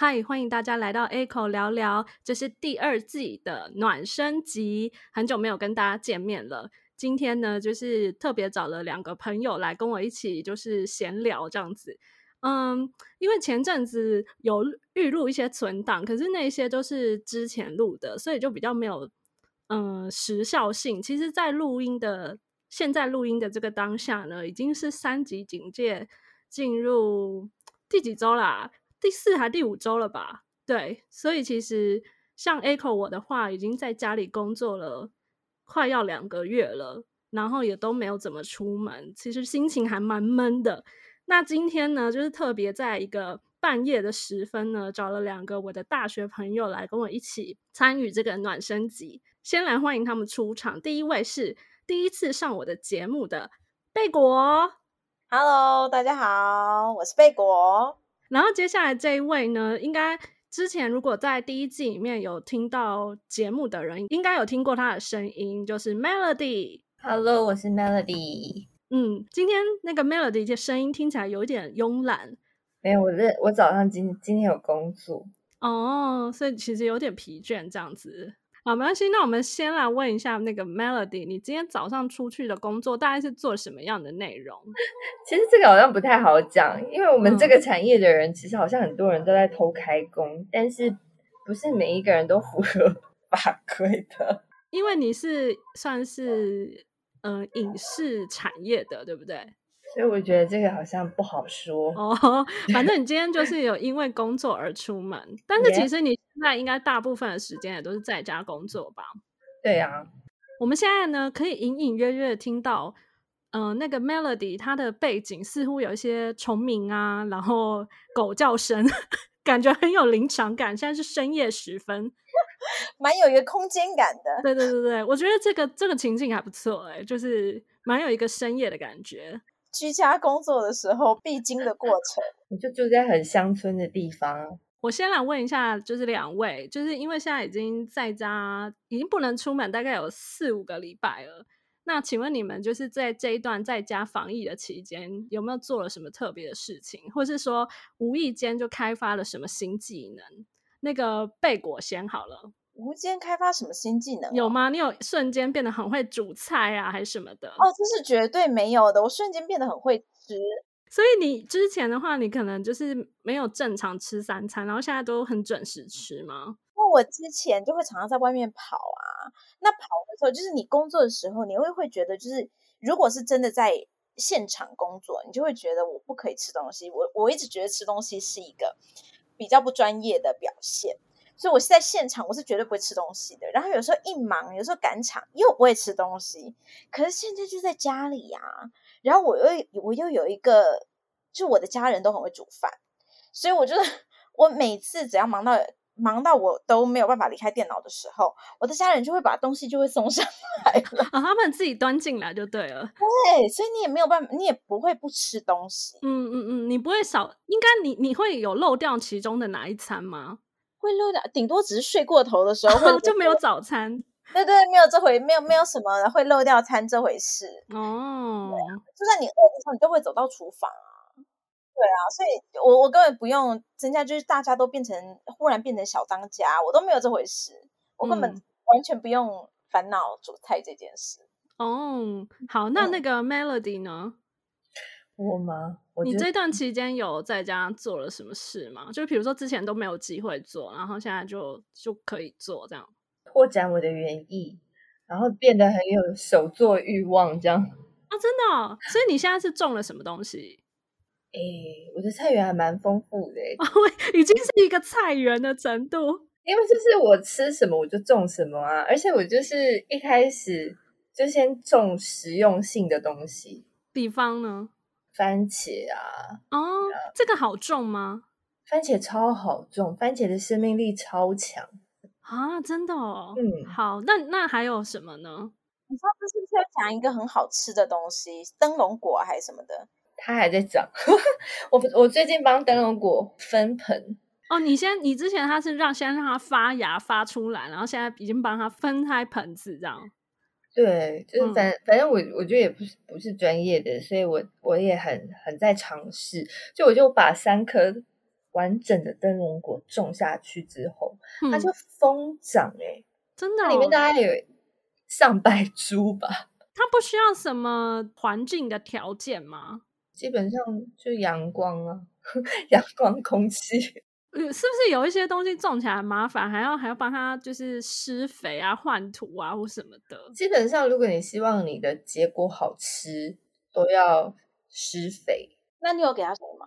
嗨，欢迎大家来到 A 口聊聊，这是第二季的暖身集。很久没有跟大家见面了，今天呢，就是特别找了两个朋友来跟我一起，就是闲聊这样子。嗯，因为前阵子有预录一些存档，可是那些都是之前录的，所以就比较没有嗯时效性。其实，在录音的现在录音的这个当下呢，已经是三级警戒进入第几周啦？第四还第五周了吧？对，所以其实像 Echo 我的话，已经在家里工作了快要两个月了，然后也都没有怎么出门，其实心情还蛮闷的。那今天呢，就是特别在一个半夜的时分呢，找了两个我的大学朋友来跟我一起参与这个暖身集。先来欢迎他们出场。第一位是第一次上我的节目的贝果，Hello，大家好，我是贝果。然后接下来这一位呢，应该之前如果在第一季里面有听到节目的人，应该有听过他的声音，就是 Melody。Hello，我是 Melody。嗯，今天那个 Melody 的声音听起来有一点慵懒。没有，我这我早上今今天有工作哦，所以其实有点疲倦这样子。好，没关系。那我们先来问一下那个 Melody，你今天早上出去的工作大概是做什么样的内容？其实这个好像不太好讲，因为我们这个产业的人，其实好像很多人都在偷开工，但是不是每一个人都符合法规的。因为你是算是。嗯，影视产业的，对不对？所以我觉得这个好像不好说哦。反正你今天就是有因为工作而出门，但是其实你现在应该大部分的时间也都是在家工作吧？对呀。我们现在呢，可以隐隐约约听到，嗯，那个 melody 它的背景似乎有一些虫鸣啊，然后狗叫声。感觉很有临场感。现在是深夜时分，蛮有一个空间感的。对对对 对，我觉得这个这个情境还不错哎，就是蛮有一个深夜的感觉。居家工作的时候必经的过程。你 就住在很乡村的地方。我先来问一下，就是两位，就是因为现在已经在家，已经不能出门，大概有四五个礼拜了。那请问你们就是在这一段在家防疫的期间，有没有做了什么特别的事情，或是说无意间就开发了什么新技能？那个贝果先好了，无意间开发什么新技能有吗？你有瞬间变得很会煮菜啊，还是什么的？哦，这是绝对没有的，我瞬间变得很会吃。所以你之前的话，你可能就是没有正常吃三餐，然后现在都很准时吃吗？那我之前就会常常在外面跑啊。那跑的时候，就是你工作的时候，你会会觉得，就是如果是真的在现场工作，你就会觉得我不可以吃东西。我我一直觉得吃东西是一个比较不专业的表现，所以我是在现场，我是绝对不会吃东西的。然后有时候一忙，有时候赶场又不会吃东西。可是现在就在家里呀，然后我又我又有一个，就我的家人都很会煮饭，所以我觉得我每次只要忙到。忙到我都没有办法离开电脑的时候，我的家人就会把东西就会送上来了，啊，他们自己端进来就对了。对，所以你也没有办法，你也不会不吃东西。嗯嗯嗯，你不会少，应该你你会有漏掉其中的哪一餐吗？会漏掉，顶多只是睡过头的时候，就没有早餐。对对，没有这回，没有没有什么会漏掉餐这回事。哦，就算你饿的时候，你都会走到厨房啊。对啊，所以我我根本不用增加，就是大家都变成忽然变成小当家，我都没有这回事，我根本完全不用烦恼煮菜这件事。哦，好，那那个 Melody 呢？我吗？你这段期间有在家做了什么事吗？就比如说之前都没有机会做，然后现在就就可以做这样，拓展我的园艺，然后变得很有手作欲望这样。啊，真的？所以你现在是种了什么东西？哎，我的菜园还蛮丰富的，已经是一个菜园的程度。因为就是我吃什么我就种什么啊，而且我就是一开始就先种实用性的东西，比方呢，番茄啊。哦，这个好种吗？番茄超好种，番茄的生命力超强啊！真的哦。嗯，好，那那还有什么呢？你上次是不是要讲一个很好吃的东西，灯笼果还是什么的？它还在长，我我最近帮灯笼果分盆哦。你先，你之前它是让先让它发芽发出来，然后现在已经帮它分开盆子这样。对，就是反反正我我觉得也不是不是专业的，所以我我也很很在尝试。就我就把三颗完整的灯笼果种下去之后，嗯它就疯长哎、真的、哦，里面大概有上百株吧，它不需要什么环境的条件吗？基本上就阳光啊，阳光空气。呃，是不是有一些东西种起来很麻烦，还要还要帮它就是施肥啊、换土啊或什么的？基本上，如果你希望你的结果好吃，都要施肥，那你有给它什么吗？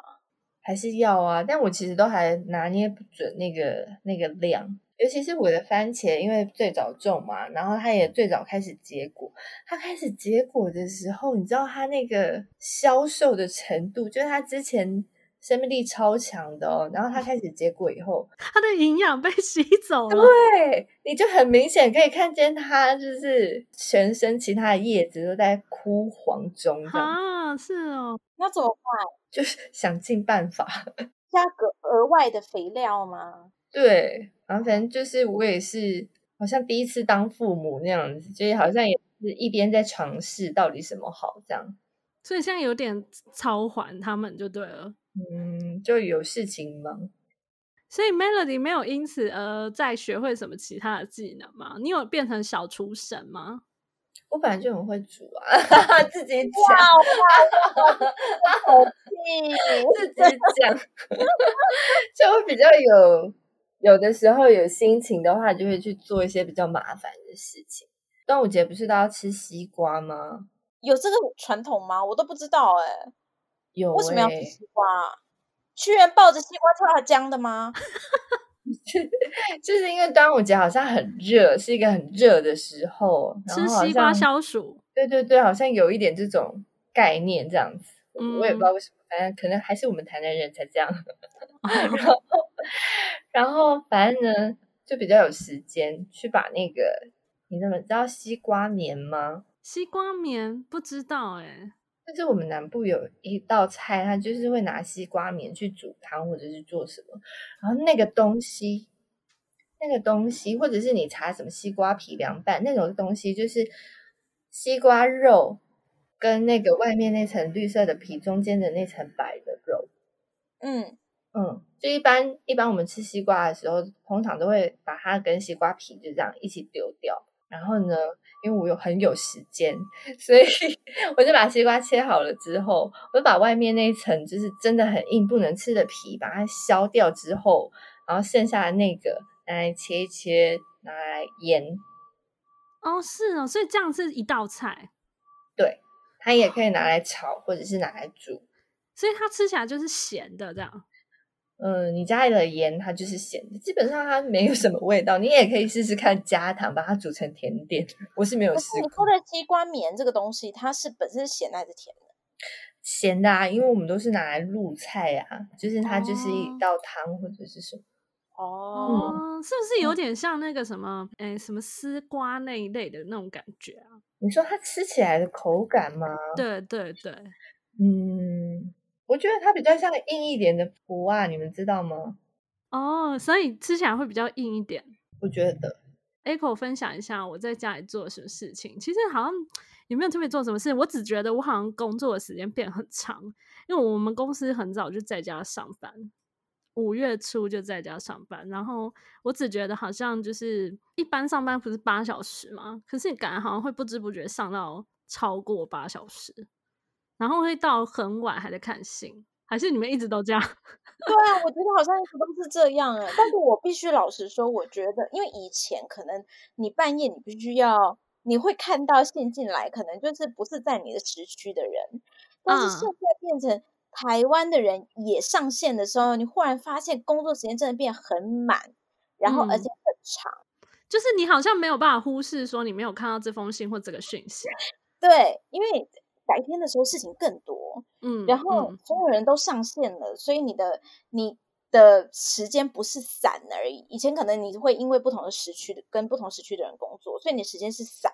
还是要啊。但我其实都还拿捏不准那个那个量，尤其是我的番茄，因为最早种嘛，然后它也最早开始结果。它开始结果的时候，你知道它那个销售的程度，就是它之前生命力超强的哦，然后它开始结果以后，它的营养被吸走了。对，你就很明显可以看见它就是全身其他的叶子都在枯黄中，啊，是哦，那怎么办？就是想尽办法。加个额外的肥料吗？对，然后反正就是我也是，好像第一次当父母那样子，就是好像也是一边在尝试到底什么好这样。所以现在有点超还他们就对了。嗯，就有事情忙。所以 Melody 没有因此而再学会什么其他的技能吗？你有变成小厨神吗？我本来就很会煮啊，自己讲，口气，自己讲，就会比较有有的时候有心情的话，就会去做一些比较麻烦的事情。端午节不是都要吃西瓜吗？有这个传统吗？我都不知道哎、有、欸，为什么要吃西瓜啊？屈原抱着西瓜跳下江的吗？就是因为端午节好像很热，是一个很热的时候，然吃西瓜消暑。对对对，好像有一点这种概念这样子。嗯我也不知道为什么，反正可能还是我们台南人才这样。然后，然后反正呢，就比较有时间去把那个，你怎么知道西瓜棉吗？西瓜棉不知道哎、就是我们南部有一道菜，它就是会拿西瓜棉去煮汤或者是做什么，然后那个东西，那个东西，或者是你查什么西瓜皮凉拌那种东西，就是西瓜肉跟那个外面那层绿色的皮中间的那层白的肉，嗯，嗯，就一般一般我们吃西瓜的时候，通常都会把它跟西瓜皮就这样一起丢掉。然后呢，因为我有很有时间，所以 我就把西瓜切好了之后，我就把外面那一层就是真的很硬不能吃的皮把它削掉之后，然后剩下的那个拿来切一切，拿来腌。哦，是哦，所以这样是一道菜，对，它也可以拿来炒，或者是拿来煮。所以它吃起来就是咸的这样。嗯，你加了盐，它就是咸的，基本上它没有什么味道。你也可以试试看加糖，把它煮成甜点。我是没有可试过你说的鸡瓜棉这个东西，它是本身是咸的还是甜的？咸的啊，因为我们都是拿来入菜啊，就是它就是一哦道汤或者是什么。哦，哦，是不是有点像那个什么，哎，什么丝瓜那一类的那种感觉啊？你说它吃起来的口感吗？对对对，嗯，我觉得它比较像硬一点的脯啊，你们知道吗？哦，所以吃起来会比较硬一点。我觉得 Echo 分享一下我在家里做了什么事情。其实好像也没有特别做什么事，我只觉得我好像工作的时间变很长，因为我们公司很早就在家上班，五月初就在家上班。然后我只觉得好像就是一般上班不是八小时嘛，可是你感觉好像会不知不觉上到超过八小时，然后会到很晚还在看信，还是你们一直都这样？对啊，我觉得好像一直都是这样哎。但是我必须老实说，我觉得，因为以前可能你半夜你必须要，你会看到信进来，可能就是不是在你的时区的人，但是现嗯在变成台湾的人也上线的时候，你忽然发现工作时间真的变很满，然后而嗯且很长。就是你好像没有办法忽视说你没有看到这封信或这个讯息，对，因为白天的时候事情更多，嗯，然后嗯所有人都上线了，所以你的你的时间不是散而已。以前可能你会因为不同的时区的跟不同时区的人工作，所以你的时间是散，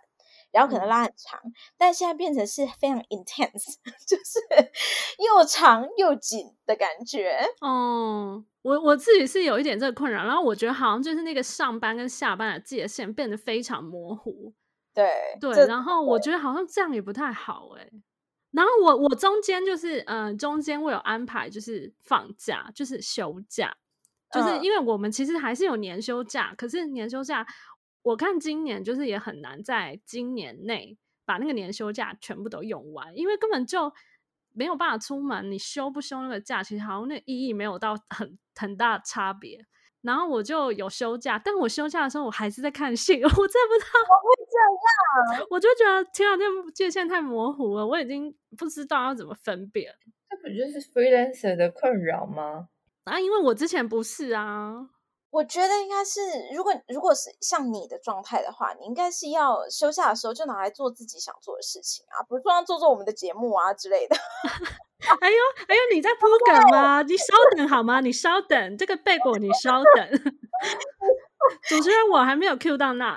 然后可能嗯拉很长。但现在变成是非常 intense，就是又长又紧的感觉。哦，我我自己是有一点这个困扰，然后我觉得好像就是那个上班跟下班的界限变得非常模糊，对对，这然后我觉得好像这样也不太好哎、然后我我中间就是呃中间我有安排就是放假就是休假，就是嗯因为我们其实还是有年休假，可是年休假我看今年就是也很难在今年内把那个年休假全部都用完，因为根本就没有办法出门，你休不休那个假，其实好像那意义没有到很 很大的差别。然后我就有休假，但我休假的时候我还是在看戏，我真的不知道会这样？我就觉得天啊，那界限太模糊了，我已经不知道要怎么分辨这不就是 freelancer 的困扰吗？啊，因为我之前不是啊，我觉得应该是，如果如果是像你的状态的话，你应该是要休假的时候就拿来做自己想做的事情啊，比如说做做我们的节目啊之类的。哎呦哎呦，你在铺梗吗？你稍等好吗？你稍等，这个贝果 你稍等，主持人我还没有 Q 到那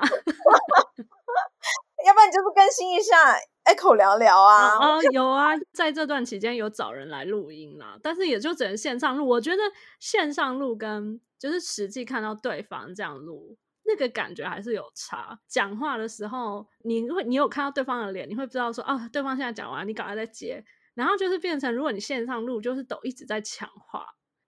你就是更新一下 Echo 聊聊啊。啊、哦，有啊，在这段期间有找人来录音啦，但是也就只能线上录。我觉得线上录跟就是实际看到对方这样录，那个感觉还是有差。讲话的时候，你会你有看到对方的脸，你会知道说啊，对方现在讲完，你赶快再接。然后就是变成，如果你线上录，就是抖一直在抢话。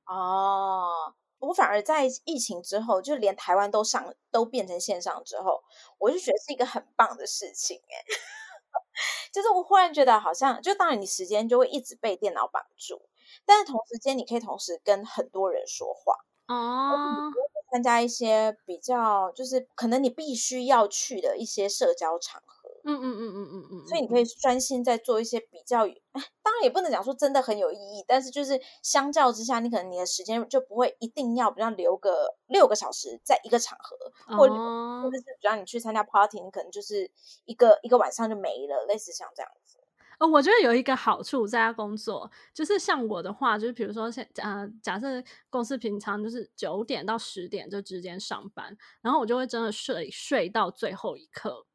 哦，我反而在疫情之后，就连台湾都上都变成线上之后，我就觉得是一个很棒的事情哎。就是我忽然觉得好像，就当然你时间就会一直被电脑绑住，但是同时间你可以同时跟很多人说话。哦，参加一些比较，就是可能你必须要去的一些社交场合，嗯嗯嗯嗯嗯嗯，所以你可以专心在做一些比较，当然也不能讲说真的很有意义，但是就是相较之下，你可能你的时间就不会一定要，比方留个六个小时在一个场合，或者哦。或者是比方你去参加 party，你可能就是一个一个晚上就没了，类似像这样子。呃，我觉得有一个好处在家工作，就是像我的话，就是比如说现呃，假设公司平常就是九点到十点就之间上班，然后我就会真的睡睡到最后一刻，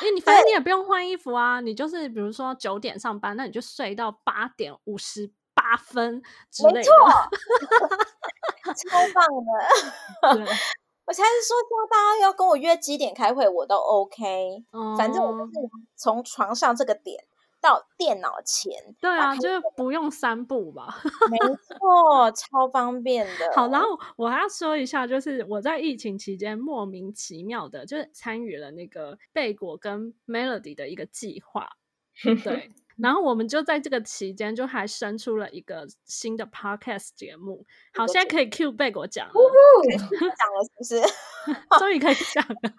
因为你反正你也不用换衣服啊，你就是比如说九点上班，那你就睡到八点五十八分之类的。没错，超棒的。对，我才是说，叫大家要跟我约几点开会，我都 OK。反正我就哦是从床上这个点到电脑前，对啊，就是不用三步吧。没错，超方便的。好，然后我还要说一下，就是我在疫情期间莫名其妙的，就是参与了那个贝果跟 Melody 的一个计划，对。然后我们就在这个期间，就还生出了一个新的 podcast 节目。好，现在可以 Q 贝果讲了，讲了是不是？终于可以讲了。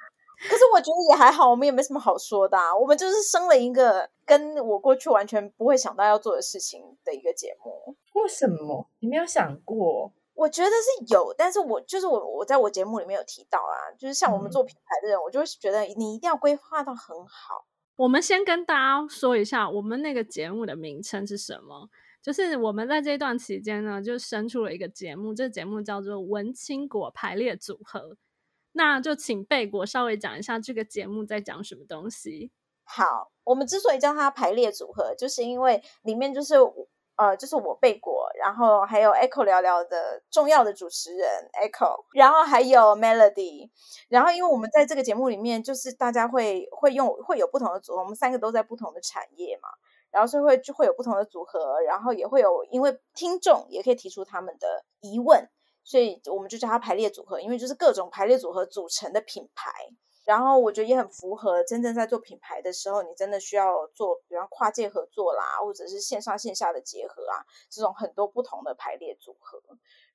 可是我觉得也还好，我们也没什么好说的、啊。我们就是生了一个跟我过去完全不会想到要做的事情的一个节目。为什么你没有想过？我觉得是有，但是我就是我，我在我节目里面有提到啊，就是像我们嗯做品牌的人，我就会觉得你一定要规划到很好。我们先跟大家说一下，我们那个节目的名称是什么。就是我们在这段期间呢，就生出了一个节目，这个节目叫做《文青果排列组合》。那就请贝果稍微讲一下这个节目在讲什么东西。好，我们之所以叫它排列组合，就是因为里面就是呃，就是我贝果，然后还有 Echo 聊聊的重要的主持人 Echo，然后还有 Melody，然后因为我们在这个节目里面，就是大家会会用会有不同的组合，我们三个都在不同的产业嘛，然后所以会就会有不同的组合，然后也会有因为听众也可以提出他们的疑问，所以我们就叫它排列组合，因为就是各种排列组合组成的品牌。然后我觉得也很符合真正在做品牌的时候，你真的需要做，比方跨界合作啦，或者是线上线下的结合啊，这种很多不同的排列组合。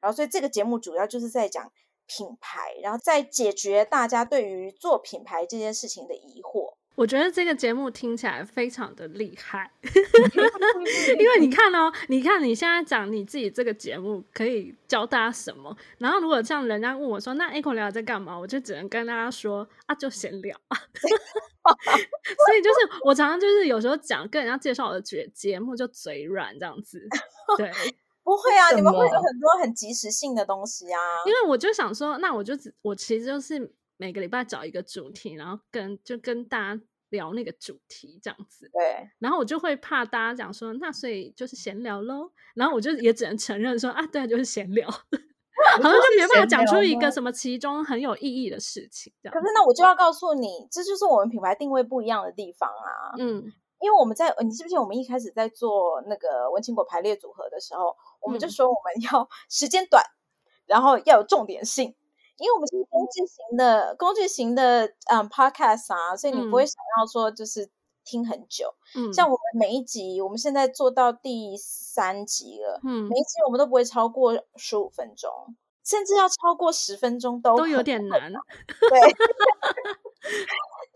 然后，所以这个节目主要就是在讲品牌，然后在解决大家对于做品牌这件事情的疑惑。我觉得这个节目听起来非常的厉害，因为你看哦，你看你现在讲你自己这个节目可以教大家什么，然后如果像人家问我说那 A 口聊在干嘛，我就只能跟大家说啊，就闲聊。所以就是我常常就是有时候讲跟人家介绍我的节节目就嘴软这样子，对，不会啊，你们会有很多很及时性的东西啊。因为我就想说，那我就只我其实就是每个礼拜找一个主题，然后跟就跟大家聊那个主题这样子。对，然后我就会怕大家讲说，那所以就是闲聊喽。然后我就也只能承认说啊，对啊，就是闲聊，好像就没办法讲出一个什么其中很有意义的事情可。是那我就要告诉你，这就是我们品牌定位不一样的地方啊。嗯，因为我们在你记不记得我们一开始在做那个文青果排列组合的时候，我们就嗯说我们要时间短，然后要有重点性。因为我们是工具型的工具型的嗯 podcast 啊，所以你不会嗯想要说就是听很久。嗯，像我们每一集，我们现在做到第三集了，嗯每一集我们都不会超过十五分钟，甚至要超过十分钟都都有很点难。对。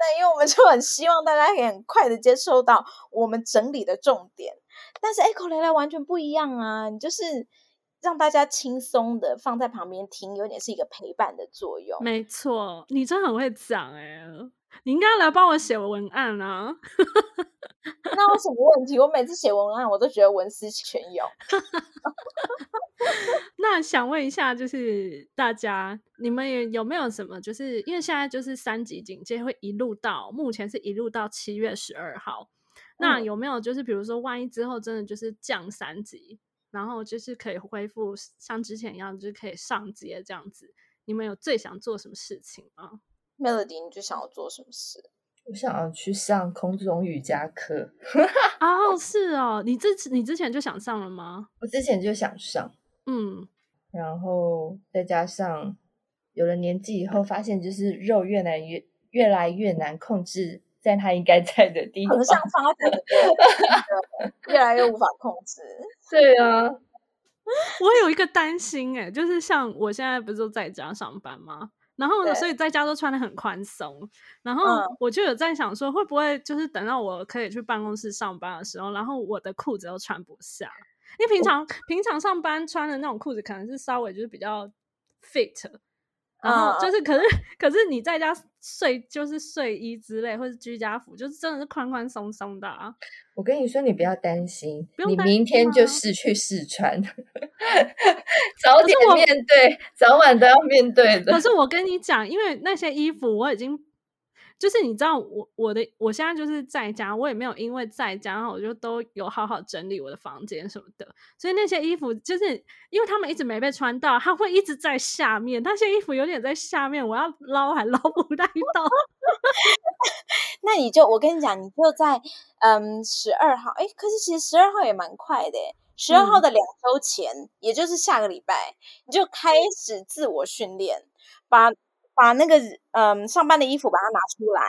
但因为我们就很希望大家可以很快的接受到我们整理的重点，但是 Echo 来来完全不一样啊！你就是让大家轻松的放在旁边听，有点是一个陪伴的作用。没错，你真的很会讲哎、你应该来帮我写文案啊！那有什么问题？我每次写文案，我都觉得文思泉涌。那想问一下，就是大家，你们也有没有什么？就是因为现在就是三级警戒会一路到，目前是一路到七月十二号。那嗯有没有就是比如说，万一之后真的就是降三级，然后就是可以恢复像之前一样，就是可以上街这样子？你们有最想做什么事情吗？Melody，你最想要做什么事？我想要去上空中瑜伽课，哦，是哦，你之你之前就想上了吗？我之前就想上，嗯，然后再加上有了年纪以后，发现就是肉越来越越来越难控制在他应该在的地方横。向发展的越来越无法控制。对啊，我有一个担心哎、就是像我现在不是都在家上班吗？然后呢，所以在家都穿的很宽松，然后嗯我就有在想说，会不会就是等到我可以去办公室上班的时候，然后我的裤子都穿不下，因为平常平常上班穿的那种裤子可能是稍微就是比较 fit，然后嗯就是可是可是你在家睡就是睡衣之类或是居家服，就是真的是宽宽松松的啊。我跟你说，你不要担心，你明天就吗试去试穿，早点面对，早晚都要面对的可。是我跟你讲，因为那些衣服我已经，就是你知道我我的我现在就是在家，我也没有因为在家，然后我就都有好好整理我的房间什么的，所以那些衣服就是因为他们一直没被穿到，它会一直在下面，那些衣服有点在下面，我要捞还捞不太到。那你就我跟你讲，你就在嗯十二号，哎，可是其实十二号也蛮快的诶，十二号嗯的两周前，也就是下个礼拜，你就开始自我训练，把把那个嗯上班的衣服把它拿出来，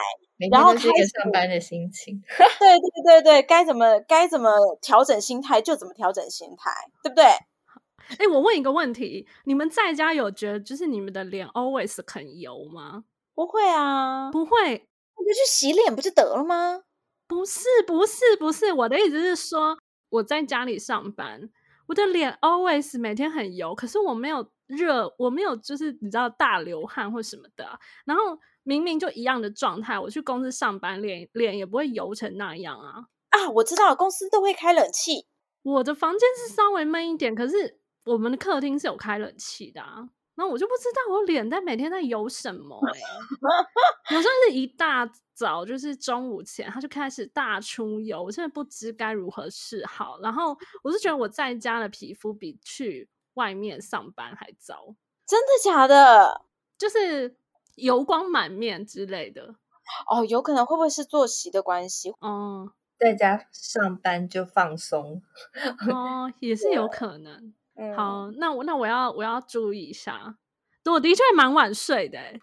然后天都是一个开始上班的心情。对对对对，该怎么该怎么调整心态就怎么调整心态，对不对？哎、我问一个问题，你们在家有觉得就是你们的脸 always 很油吗？不会啊，不会，我就去洗脸不就得了吗？不是，不是，不是，我的意思是说，我在家里上班，我的脸 always 每天很油，可是我没有热，我没有就是你知道大流汗或什么的啊、然后明明就一样的状态，我去公司上班，脸脸也不会油成那样啊。啊，我知道，公司都会开冷气，我的房间是稍微闷一点，可是我们的客厅是有开冷气的啊。然后我就不知道我脸在每天在油什么哎、有时候是一大早就是中午前，他就开始大出油，我真的不知该如何是好。然后我是觉得我在家的皮肤比去外面上班还糟，真的假的？就是油光满面之类的。哦，有可能会不会是作息的关系？嗯，在家上班就放松，哦，也是有可能。嗯，好，那我那我要我要注意一下。我的确蛮晚睡的、欸，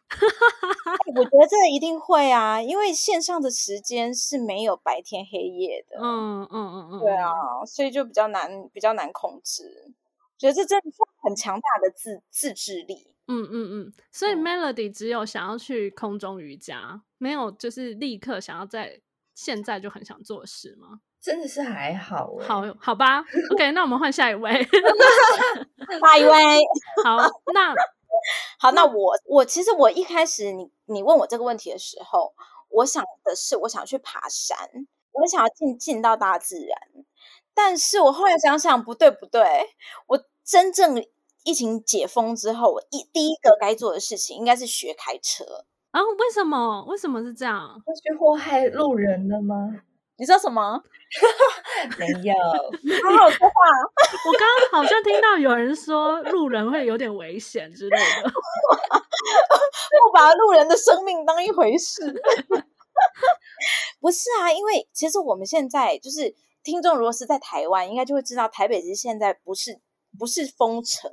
我觉得这个一定会啊，因为线上的时间是没有白天黑夜的，嗯嗯嗯嗯，对啊，所以就比较难，比较难控制。觉得这真的是很强大的自自制力。嗯嗯嗯，所以嗯 Melody 只有想要去空中瑜伽，没有就是立刻想要在现在就很想做事吗？真的是还好欸好，好吧，OK，那我们换下一位。下一位，好，那 好，那我我其实我一开始你你问我这个问题的时候，我想的是我想去爬山，我想要进进到大自然，但是我后来想想不对不对，我真正疫情解封之后，我一第一个该做的事情应该是学开车。啊，为什么？为什么是这样？会去祸害路人了吗？你说什么？没有，好好说话。我刚刚好像听到有人说路人会有点危险之类的。不把路人的生命当一回事。不是啊，因为其实我们现在就是听众，如果是在台湾，应该就会知道台北其实现在不是不是封城，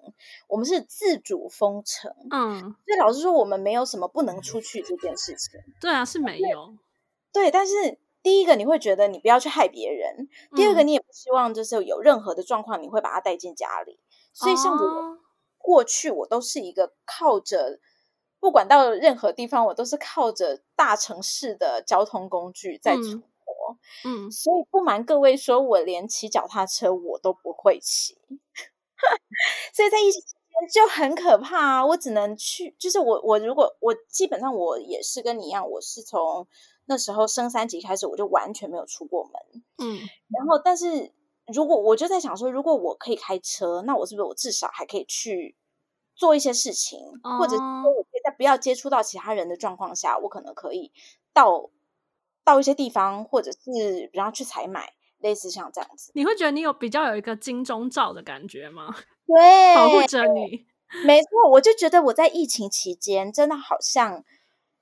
我们是自主封城。嗯，所以老实说，我们没有什么不能出去这件事情。对啊，是没有。对，但是第一个你会觉得你不要去害别人，第二个嗯你也不希望就是有任何的状况你会把他带进家里。所以像我哦过去我都是一个靠着。不管到任何地方，我都是靠着大城市的交通工具在嗯存活。嗯，所以不瞒各位说，我连骑脚踏车我都不会骑，所以在疫情期间就很可怕啊！我只能去，就是我我如果我基本上我也是跟你一样，我是从那时候升三级开始，我就完全没有出过门。嗯，然后，但是如果我就在想说，如果我可以开车，那我是不是我至少还可以去做一些事情，或者说我可以在不要接触到其他人的状况下，我可能可以到到一些地方，或者是然后去采买，类似像这样子。你会觉得你有比较有一个金钟罩的感觉吗？对 保护着你。没错，我就觉得我在疫情期间真的好像，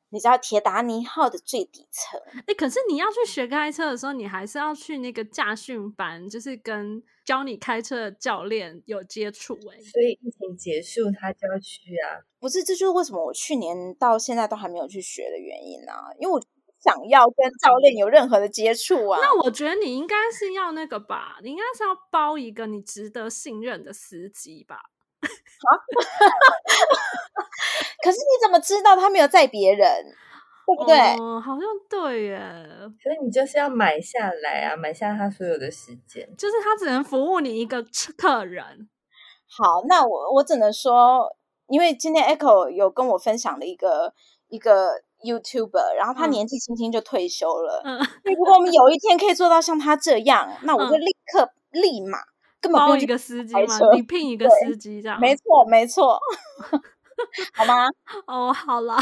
你知道铁达尼号的最底层。哎、可是你要去学开车的时候，你还是要去那个驾训班，就是跟教你开车的教练有接触、欸。所以疫情结束他就要去啊。不是，这就是为什么我去年到现在都还没有去学的原因啊，因为我不想要跟教练有任何的接触啊。那我觉得你应该是要那个吧，你应该是要包一个你值得信任的司机吧。啊 可是你怎么知道他没有载别人，对不对？哦，好像对耶，所以你就是要买下来啊，买下他所有的时间。就是他只能服务你一个客人。好，那我我只能说，因为今天 Echo 有跟我分享了一个一个 YouTuber，然后他嗯年纪轻轻就退休了。嗯，如果我们有一天可以做到像他这样，那我就嗯立刻、立马根本不用去包一个司机嘛？你聘一个司机这样？没错，没错，好吗？哦，好啦，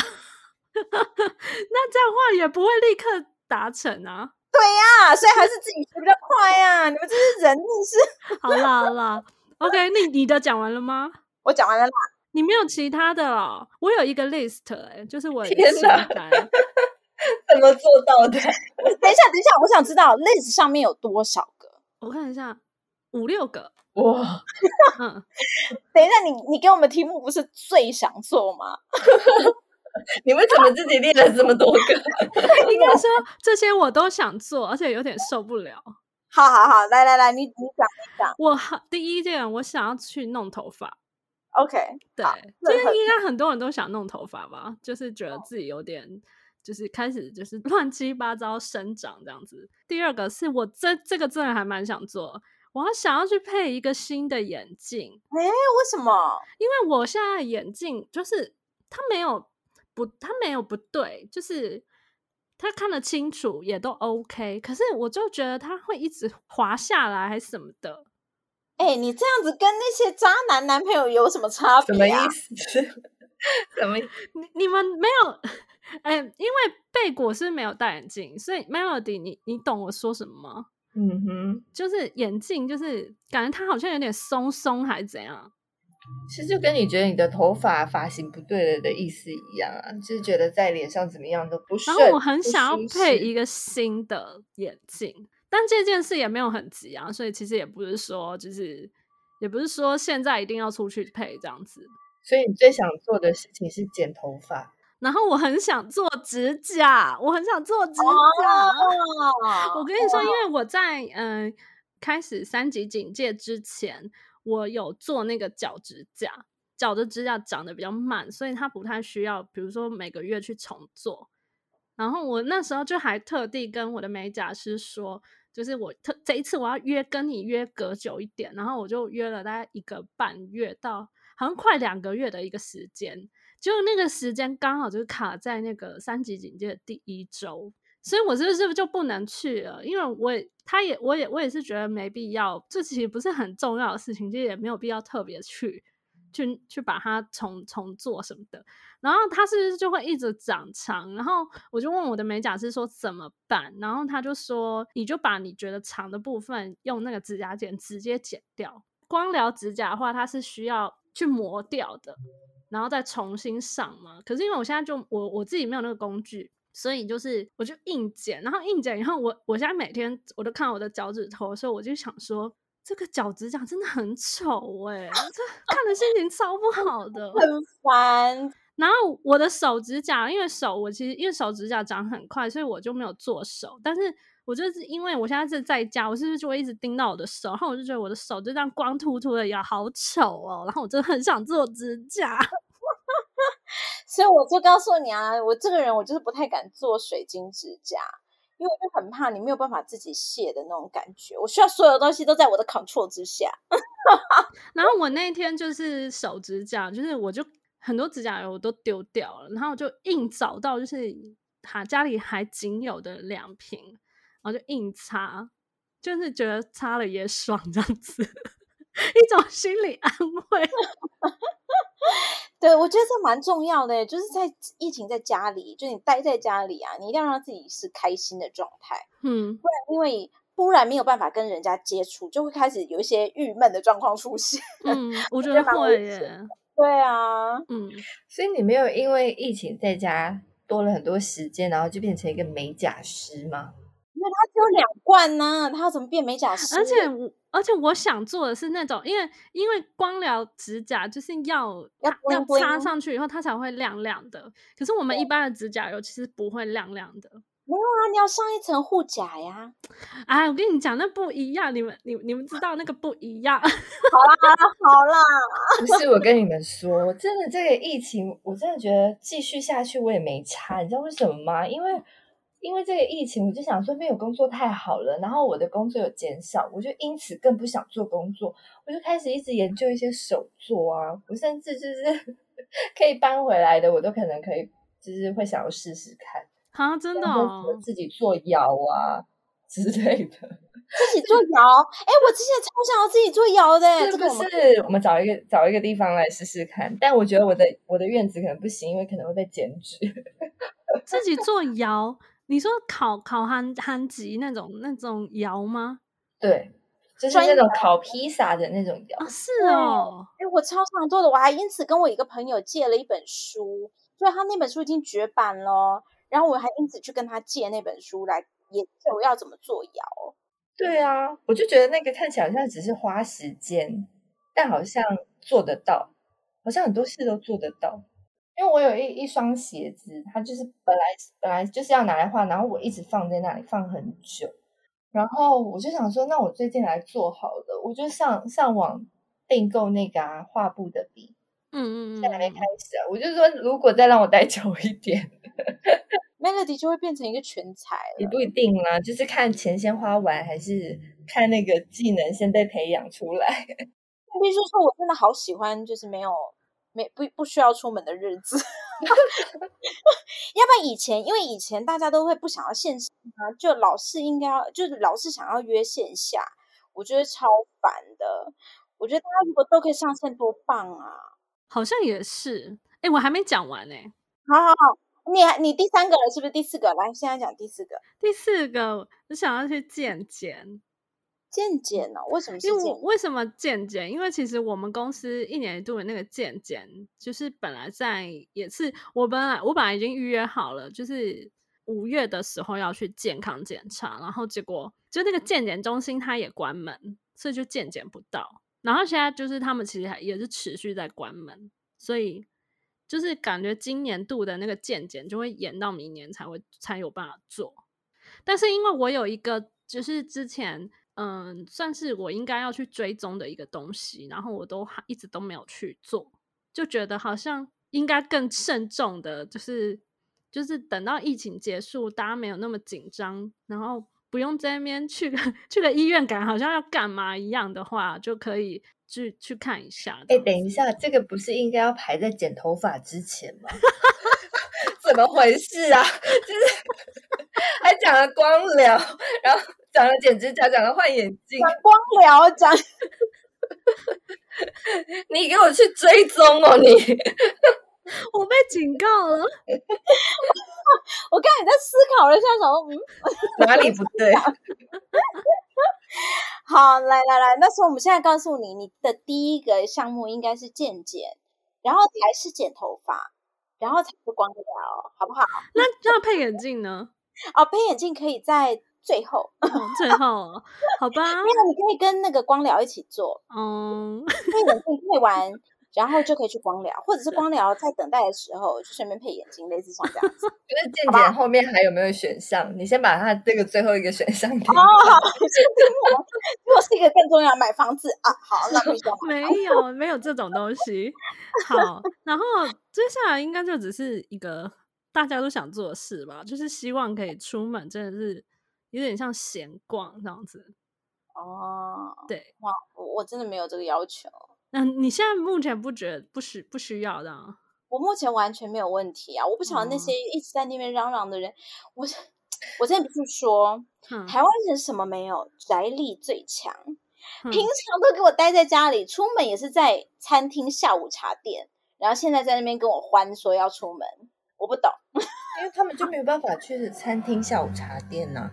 那这样的话也不会立刻达成啊。啊，所以还是自己学比较快呀、你们这些人真是……好啦好啦，OK，那你的讲完了吗？我讲完了啦。你没有其他的哦？我有一个 list 哎、就是我清天哪单。怎么做到的？等一下，等一下，我想知道 list 上面有多少个？我看一下，五六个。哇，嗯，等一下，你你给我们题目不是最想做吗？你为什么自己列了这么多个？应该说这些我都想做，而且有点受不了。好好好，来来来，你你讲你讲我好第一件，我想要去弄头发。，OK，对好，这这很应该很多人都想弄头发吧，就是觉得自己有点，就是开始就是乱七八糟生长这样子。第二个是我这这个真的还蛮想做，我要想要去配一个新的眼镜，哎，为什么？因为我现在的眼镜就是它没有不，它没有不对，就是它看得清楚也都 OK，可是我就觉得它会一直滑下来还是什么的。哎，你这样子跟那些渣男男朋友有什么差别、啊？什么意思？什么？你你们没有，哎、因为贝果是没有戴眼镜，所以 Melody，你你懂我说什么吗？嗯哼，就是眼镜，就是感觉他好像有点松松还是怎样。其实就跟你觉得你的头发发型不对了的意思一样啊，就是觉得在脸上怎么样都不顺。然后我很想要配一个新的眼镜，但这件事也没有很急啊，所以其实也不是说就是也不是说现在一定要出去配这样子。所以你最想做的事情是剪头发。然后我很想做指甲，我很想做指甲。哦，我跟 你说，因为我在嗯、呃开始三级警戒之前，我有做那个脚指甲，脚的指甲长得比较慢，所以它不太需要，比如说每个月去重做。然后我那时候就还特地跟我的美甲师说，就是我特这一次我要约跟你约隔久一点，然后我就约了大概一个半月到好像快两个月的一个时间，就那个时间刚好就是卡在那个三级警戒的第一周，所以我是不是就不能去了？因为我也，他也，我也，我也是觉得没必要，这其实不是很重要的事情，就也没有必要特别去去去把它重重做什么的。然后它是不是就会一直长长？然后我就问我的美甲师说怎么办，然后他就说你就把你觉得长的部分用那个指甲剪直接剪掉。光疗指甲的话，它是需要去磨掉的，然后再重新上嘛。可是因为我现在就我我自己没有那个工具，所以就是我就硬剪，然后硬剪以后，我我现在每天我都看我的脚趾头的时候，我就想说，这个脚趾甲真的很 丑哎、这 看的心情超不好的。很烦。然后我的手指甲，因为手我其实因为手指甲长很快，所以我就没有做手。但是我就是因为我现在是在家，我是不是就会一直盯到我的手？然后我就觉得我的手就这样光秃秃的，也好丑哦。然后我真的很想做指甲。所以我就告诉你啊，我这个人我就是不太敢做水晶指甲，因为我就很怕你没有办法自己卸的那种感觉。我需要所有东西都在我的 control 之下。然后我那天就是手指甲，就是我就很多指甲油我都丢掉了，然后我就硬找到就是他家里还仅有的两瓶，然后就硬擦，就是觉得擦了也爽这样子，一种心理安慰。对，我觉得这蛮重要的，就是在疫情在家里，就你待在家里啊，你一定要让自己是开心的状态，嗯，不然因为突然没有办法跟人家接触，就会开始有一些郁闷的状况出现。嗯，我觉觉得会耶，对啊，嗯，所以你没有因为疫情在家多了很多时间，然后就变成一个美甲师吗？因为他只有两罐呢，它要怎么变美甲师？而且我而且我想做的是那种，因为因为光疗指甲就是要要它要插上去以后它才会亮亮的，可是我们一般的指甲油其实不会亮亮的。没有啊，你要上一层护甲呀。哎，我跟你讲，那不一样，你们你你们知道那个不一样。好啦好啦，不是，我跟你们说，真的，这个疫情，我真的觉得继续下去我也没差，你知道为什么吗？因为因为这个疫情，我就想说没有工作太好了，然后我的工作有减少，我就因此更不想做工作，我就开始一直研究一些手作啊，我甚至就是 可以搬回来的，我都可能可以，就是会想要试试看，啊，真的自己做窑啊之类的。自己做窑。哎，我之前超想要自己做窑的，是不这个是我们找一个找一个地方来试试看？但我觉得我的我的院子可能不行，因为可能会被剪纸。自己做窑。你说烤烤韩韩吉那种那种窑吗？对，就是那种烤披萨的那种窑啊，。是哦，哎，我超常做的，我还因此跟我一个朋友借了一本书，所以他那本书已经绝版了，然后我还因此去跟他借那本书来研究要怎么做窑。对啊，我就觉得那个看起来好像只是花时间，但好像做得到，好像很多事都做得到。因为我有一一双鞋子，它就是本来本来就是要拿来画，然后我一直放在那里放很久，然后我就想说，那我最近来做好了，我就上上网订购那个啊画布的笔，嗯嗯现在还没开嗯，始啊。我就说，如果再让我待久一点，Melody 就会变成一个全才 了。也不一定啦，就是看钱先花完，还是看那个技能先被培养出来。必须说，我真的好喜欢，就是没有没不不需要出门的日子。要不然以前，因为以前大家都会不想要线上啊，就老是应该要，就是老是想要约线下，我觉得超烦的。我觉得大家如果都可以上线，多棒啊！好像也是。哎，我还没讲完呢。好好好，你还你第三个了，是不是第四个？来，现在讲第四个，第四个，我想要去健检。健检哦，为什么是因为我？为什么健检？因为其实我们公司一年一度的那个健检，就是本来在也是我本来我本来已经预约好了，就是五月的时候要去健康检查，然后结果就那个健检中心它也关门，所以就健检不到。然后现在就是他们其实还也是持续在关门，所以就是感觉今年度的那个健检就会延到明年才会才有办法做。但是因为我有一个就是之前嗯，算是我应该要去追踪的一个东西，然后我都还一直都没有去做，就觉得好像应该更慎重的，就是就是等到疫情结束，大家没有那么紧张，然后不用在那边去个 去个医院，感觉好像要干嘛一样的话，就可以去去看一下。哎，等一下，这个不是应该要排在剪头发之前吗？怎么回事啊？就是还讲了光疗，然后讲了剪指甲，讲了换眼镜，讲光疗，讲你给我去追踪哦！你我被警告了，我刚才也在思考了一下，想说，嗯，哪里不对？好，来来来，那所以我们现在告诉你，你的第一个项目应该是健检，然后才是剪头发，然后才是光疗，好不好？那那配眼镜呢？哦，配眼镜可以在最后，哦，最后好吧，没有，你可以跟那个光疗一起做，嗯，配眼镜配完，然后就可以去光疗，或者是光疗在等待的时候就顺便配眼镜，类似像这样子。就是健检后面还有没有选项？你先把它这个最后一个选项给哦，好，如果是一个更重要，买房子啊，好，那必须要没有没有这种东西。好，然后接下来应该就只是一个大家都想做的事吧，就是希望可以出门，真的是有点像闲逛这样子。哦，对，哇，我我真的没有这个要求，那你现在目前不觉得不需不需要的、啊？我目前完全没有问题啊！我不晓得那些一直在那边嚷嚷的人，我我真的必须说，嗯台湾人什么没有，宅力最强。嗯平常都给我待在家里，出门也是在餐厅、下午茶店，然后现在在那边跟我欢说要出门，我不懂。因为他们就没有办法去餐厅、下午茶店呐、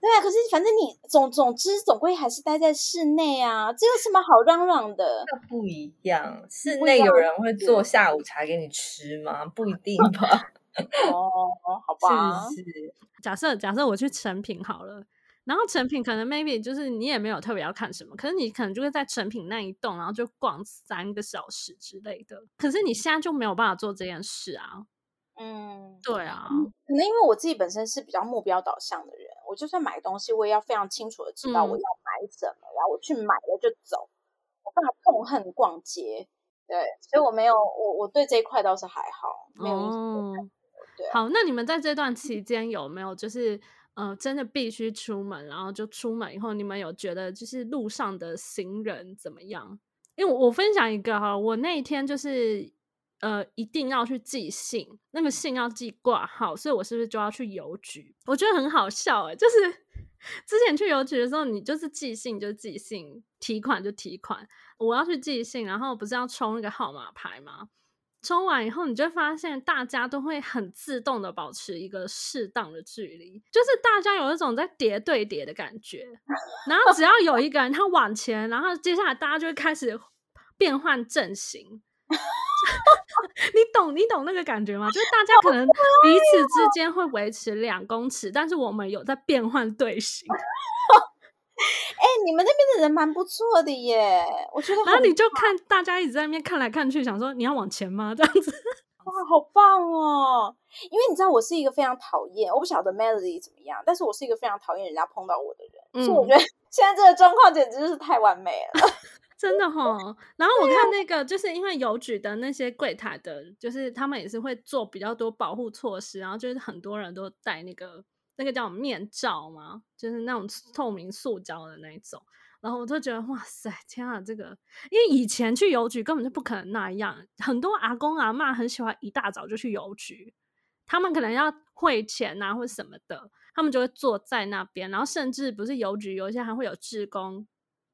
对啊，可是反正你总总之总归还是待在室内啊，这有什么好嚷嚷的？那不一样，室内有人会做下午茶给你吃吗？不一定吧？哦，好 吧，是不是？假设假设我去成品好了，然后成品可能 maybe 就是你也没有特别要看什么，可是你可能就会在成品那一栋，然后就逛三个小时之类的。可是你现在就没有办法做这件事啊。嗯，对啊，可能因为我自己本身是比较目标导向的人，我就算买东西，我也要非常清楚的知道嗯我要买什么，然后我去买了就走，我不然痛恨逛街。对，所以我没有，我我对这一块倒是还好，没有影响我哦。对啊，好，那你们在这段期间有没有就是呃，真的必须出门，然后就出门以后，你们有觉得就是路上的行人怎么样？因为我我分享一个哈，我那一天就是呃一定要去寄信，那个信要寄挂号，所以我是不是就要去邮局？我觉得很好笑哎、就是 之前去邮局的时候，你就是寄信就寄信，提款就提款。我要去寄信，然后不是要抽那个号码牌吗？抽完以后，你就发现大家都会很自动的保持一个适当的距离，就是大家有一种在叠对叠的感觉。然后只要有一个人他往前，然后接下来大家就会开始变换阵型。你懂你懂那个感觉吗？就是大家可能彼此之间会维持两公尺，但是我们有在变换队形，哎、你们那边的人蛮不错的耶，我觉得然后你就看大家一直在那边看来看去，想说你要往前吗？这样子。哇，好棒哦！因为你知道我是一个非常讨厌，我不晓得 Melody 怎么样，但是我是一个非常讨厌人家碰到我的人，所以我嗯觉得 现在这个状况简直就是太完美了。真的 哈，然后我看那个，就是因为邮局的那些柜台的，就是他们也是会做比较多保护措施，然后就是很多人都戴那个那个叫面罩嘛，就是那种透明塑胶的那一种。然后我就觉得哇塞，天啊，这个因为以前去邮局根本就不可能那样，很多阿公阿妈很喜欢一大早就去邮局，他们可能要汇钱啊或者什么的，他们就会坐在那边，然后甚至不是邮局，有一些还会有志工，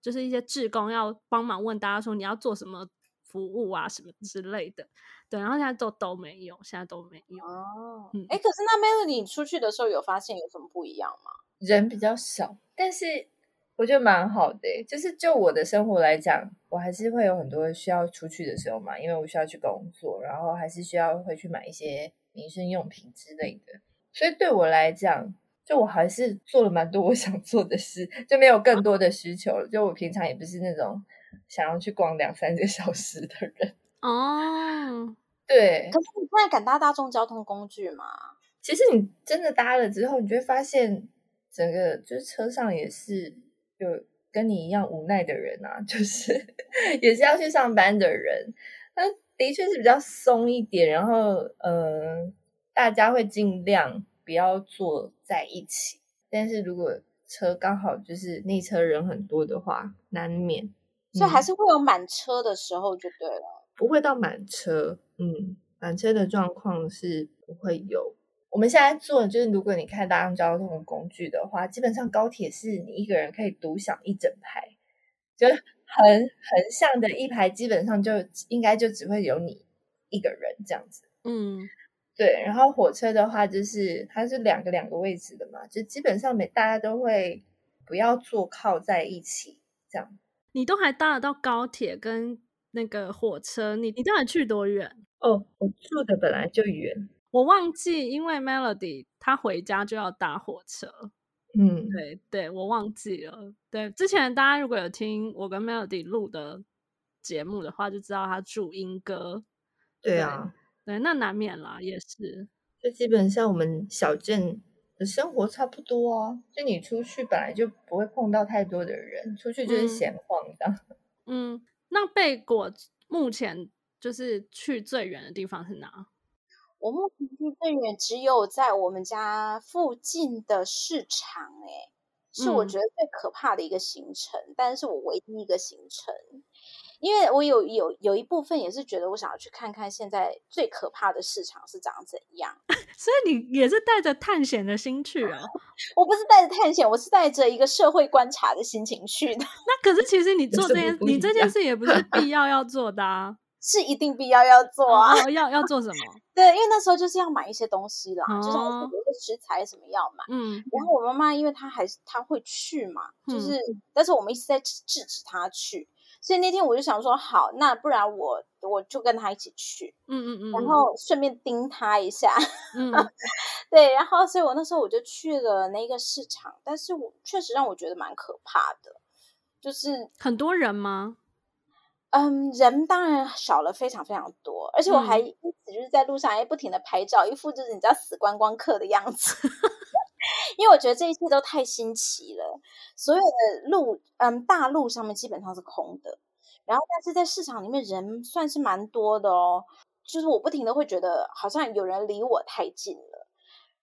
就是一些志工要帮忙问大家说你要做什么服务啊什么之类的，对，然后现在都都没有，现在都没有，哦。嗯。哎、可是那 Melody 你出去的时候有发现有什么不一样吗？人比较少，但是我觉得蛮好的欸、就是就我的生活来讲，我还是会有很多需要出去的时候嘛，因为我需要去工作，然后还是需要会去买一些民生用品之类的，所以对我来讲，就我还是做了蛮多我想做的事，就没有更多的需求了。就我平常也不是那种想要去逛两三个小时的人，哦，对可，是你现在敢搭大众交通工具吗？其实你真的搭了之后，你就会发现，整个就是车上也是有跟你一样无奈的人啊，就是 也是要去上班的人。那的确是比较松一点，然后嗯、呃大家会尽量不要坐在一起。但是如果车刚好就是那车人很多的话，难免所以还嗯是会有满车的时候就对了。不会到满车，嗯，满车的状况是不会有。我们现在做的就是，如果你看大众交通工具的话，基本上高铁是你一个人可以独享一整排，就横横向的一排，基本上就应该就只会有你一个人这样子。嗯，对，然后火车的话，就是它是两个两个位置的嘛，就基本上每大家都会不要坐靠在一起这样。你都还搭得到高铁跟那个火车，你你到底去多远？哦，我住的本来就远，我忘记，因为 Melody 他回家就要搭火车。嗯，对对，我忘记了。对，之前大家如果有听我跟 Melody 录的节目的话，就知道他住英歌。对啊，对，那难免啦，也是。就基本上我们小镇的生活差不多啊。就你出去本来就不会碰到太多的人，出去就是闲晃的。嗯，那贝果目前就是去最远的地方是哪？我目前去最远只有在我们家附近的市场，哎，是我觉得最可怕的一个行程，但是我唯一一个行程。因为我有有有一部分也是觉得我想要去看看现在最可怕的市场是长怎样，所以你也是带着探险的心去啊？我不是带着探险，我是带着一个社会观察的心情去的。那可是其实你做这件你这件事也不是必要要做的啊，是一定必要要做啊？要要做什么？对，因为那时候就是要买一些东西啦，就是有些食材什么要买。嗯，然后我妈妈因为她还是她会去嘛，就是但是我们一直在制止她去。所以那天我就想说，好，那不然我我就跟他一起去，嗯嗯嗯，然后顺便盯他一下，嗯，对，然后所以我那时候我就去了那个市场，但是我确实让我觉得蛮可怕的，就是很多人吗？嗯，人当然少了非常非常多，而且我还一直就是在路上还不停的拍照，一副就是你知道死观光客的样子。因为我觉得这一切都太新奇了，所有的路，嗯，大路上面基本上是空的，然后但是在市场里面人算是蛮多的哦，就是我不停的会觉得好像有人离我太近了，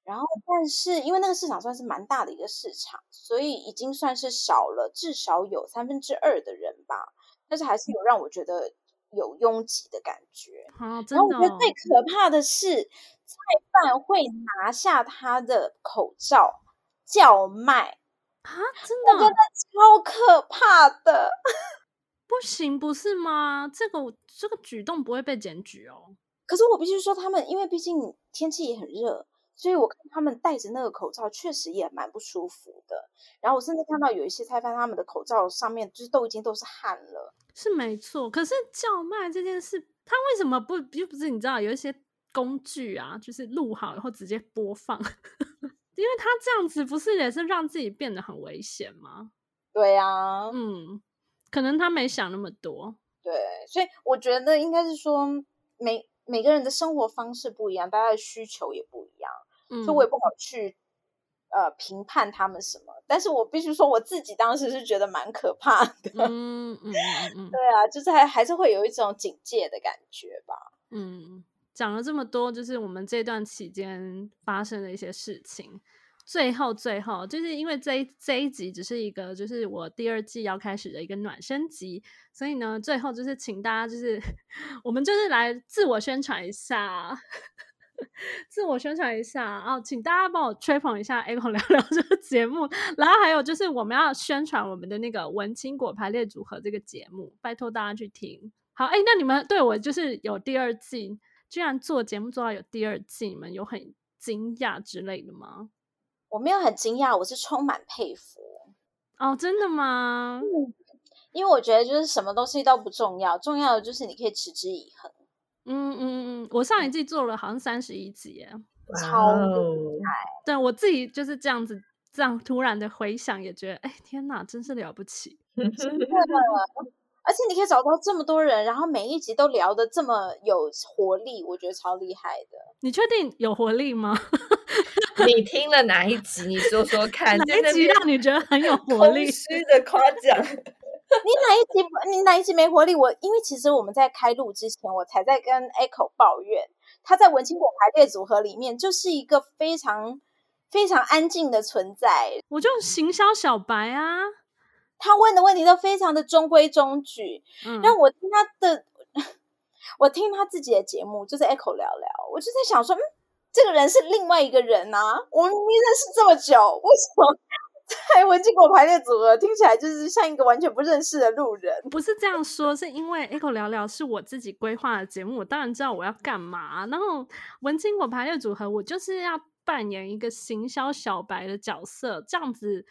然后但是因为那个市场算是蛮大的一个市场，所以已经算是少了至少有三分之二的人吧，但是还是有让我觉得有拥挤的感觉。然后我觉得最可怕的是。菜贩会拿下他的口罩叫卖啊！真的，我觉得超可怕的。不行，不是吗？这个这个举动不会被检举哦。可是我必须说，他们因为毕竟天气也很热，所以我看他们戴着那个口罩确实也蛮不舒服的。然后我甚至看到有一些菜贩，他们的口罩上面就是都已经都是汗了。是没错，可是叫卖这件事，他为什么不又不是你知道有一些？工具啊，就是录好然后直接播放，因为他这样子不是也是让自己变得很危险吗？对啊，嗯，可能他没想那么多。对，所以我觉得应该是说，每每个人的生活方式不一样，大家的需求也不一样，所以我也不好去呃评判他们什么。但是我必须说，我自己当时是觉得蛮可怕的。嗯嗯嗯嗯，对啊，就是还还是会有一种警戒的感觉吧。嗯。讲了这么多，就是我们这段期间发生的一些事情。最后，最后，就是因为这一这一集只是一个，就是我第二季要开始的一个暖身集，所以呢，最后就是请大家，就是 我们就是来自我宣传一下，自我宣传一下哦，请大家帮我吹捧一下《A 口聊聊》这个节目，然后还有就是我们要宣传我们的那个文青果排列组合这个节目，拜托大家去听。好，哎，那你们对我就是有第二季。居然做节目做到有第二季，你们有很惊讶之类的吗？我没有很惊讶，我是充满佩服。哦，真的吗？嗯，因为我觉得就是什么东西都不重要，重要的就是你可以持之以恒。嗯嗯嗯，我上一季做了好像三十一集耶，超厉害。对我自己就是这样子，这样突然的回想，也觉得哎，天哪，真是了不起。真的。而且你可以找到这么多人，然后每一集都聊的这么有活力，我觉得超厉害的。你确定有活力吗？你听了哪一集？你说说看，哪一集让你觉得很有 活力？虚的夸奖。你哪一集？你哪一集没活力？我因为其实我们在开录之前，我才在跟 Echo 抱怨，他在文青果排列组合里面就是一个非常非常安静的存在。我就行销小白啊。他问的问题都非常的中规中矩，让我听他的，我听他自己的节目，就是 Echo 聊聊，我就在想说，嗯，这个人是另外一个人啊，我们认识这么久，为什么 在文静果排列组合听起来就是像一个完全不认识的路人？不是这样说，是因为 Echo 聊聊是我自己规划的节目，我当然知道我要干嘛。然后文静果排列组合，我就是要扮演一个行销小白的角色，这样子。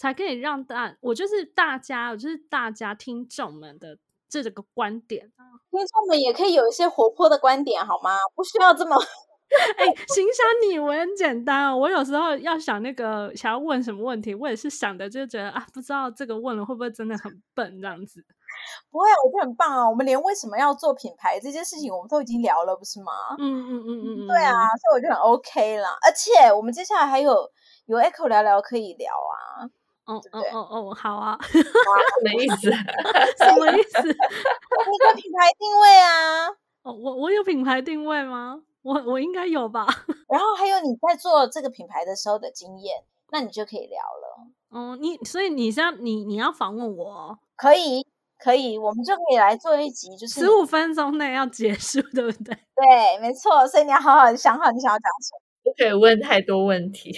才可以让大我就是大家，我就是大家听众们的这个观点啊。听众们也可以有一些活泼的观点，好吗？不需要这么。哎，行想你我很简单哦。我有时候要想那个想要问什么问题，我也是想的，就觉得啊，不知道这个问了会不会真的很笨这样子。不会，我觉得很棒啊！我们连为什么要做品牌这件事情，我们都已经聊了，不是吗？嗯嗯嗯嗯，对啊，所以我就很 OK 了。而且我们接下来还有有 Echo 聊聊可以聊啊。哦哦哦哦，好啊。什么意思？什么意思？你的品牌定位啊？哦，我我有品牌定位吗？我我应该有吧。然后还有你在做这个品牌的时候的经验，那你就可以聊了。嗯，你所以你是要你你要访问我？可以。可以，我们就可以来做一集，就是十五分钟内要结束，对不对？对，没错。所以你要好好想好你想要讲什么，不可以问太多问题。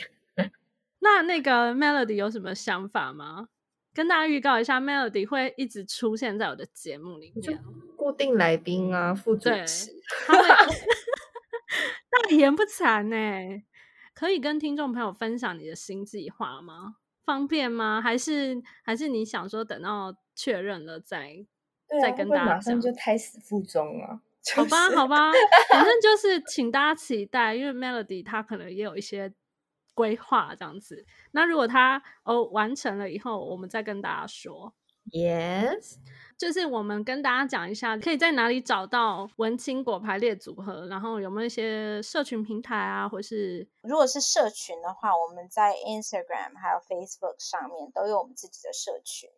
那那个 Melody 有什么想法吗？跟大家预告一下，Melody 会一直出现在我的节目里面，固定来宾啊，副主持，他会 大言不惭呢。可以跟听众朋友分享你的新计划吗？方便吗？还是还是你想说等到？确认了再再跟大家讲，就胎死腹中了。好吧，好吧，反正就是请大家期待，因为 Melody 他可能也有一些规划这样子。那如果他哦完成了以后，我们再跟大家说。Yes。就是我们跟大家讲一下，可以在哪里找到文青果排列组合，然后有没有一些社群平台啊，或是如果是社群的话，我们在 Instagram 还有 Facebook 上面都有我们自己的社群，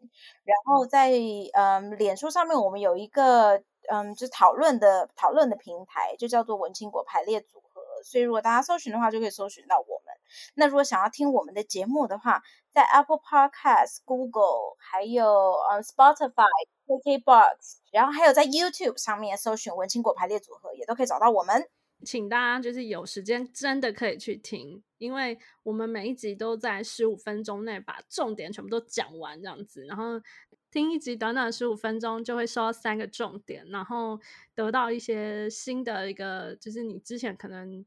然后在嗯脸书上面我们有一个嗯就讨论的讨论的平台，就叫做文青果排列组合，所以如果大家搜寻的话，就可以搜寻到我们。那如果想要听我们的节目的话，在 Apple Podcast、Google 还有嗯 Spotify。KKBOX，然后还有在 YouTube 上面搜寻“文青果排列组合”，也都可以找到我们。请大家就是有时间真的可以去听，因为我们每一集都在十五分钟内把重点全部都讲完，这样子。然后听一集短短十五分钟就会收到三个重点，然后得到一些新的一个，就是你之前可能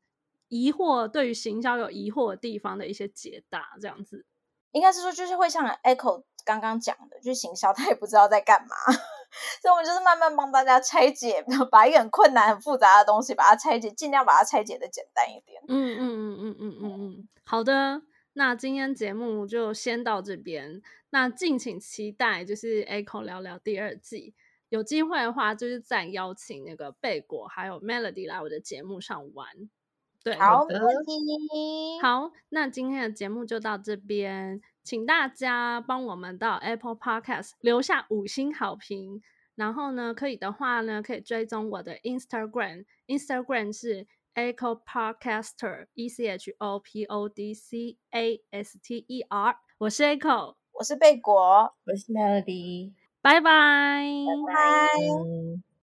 疑惑对于行销有疑惑的地方的一些解答，这样子。应该是说，就是会像 Echo 刚刚讲的，就是行销，他也不知道在干嘛，所以我们就是慢慢帮大家拆解，把一个很困难、很复杂的东西把它拆解，尽量把它拆解的简单一点。嗯嗯嗯嗯嗯嗯嗯，好的，那今天节目就先到这边，那敬请期待，就是 Echo 聊聊第二季，有机会的话，就是再邀请那个贝果还有 Melody 来我的节目上玩。好，好，那今天的节目就到这边，请大家帮我们到 Apple Podcast 留下五星好评，然后呢，可以的话呢，可以追踪我的 Instagram，Instagram 是 Echo Podcaster，E C H O P O D C A S T E R，我是 Echo，我是贝果，我是 Melody，拜拜，拜拜。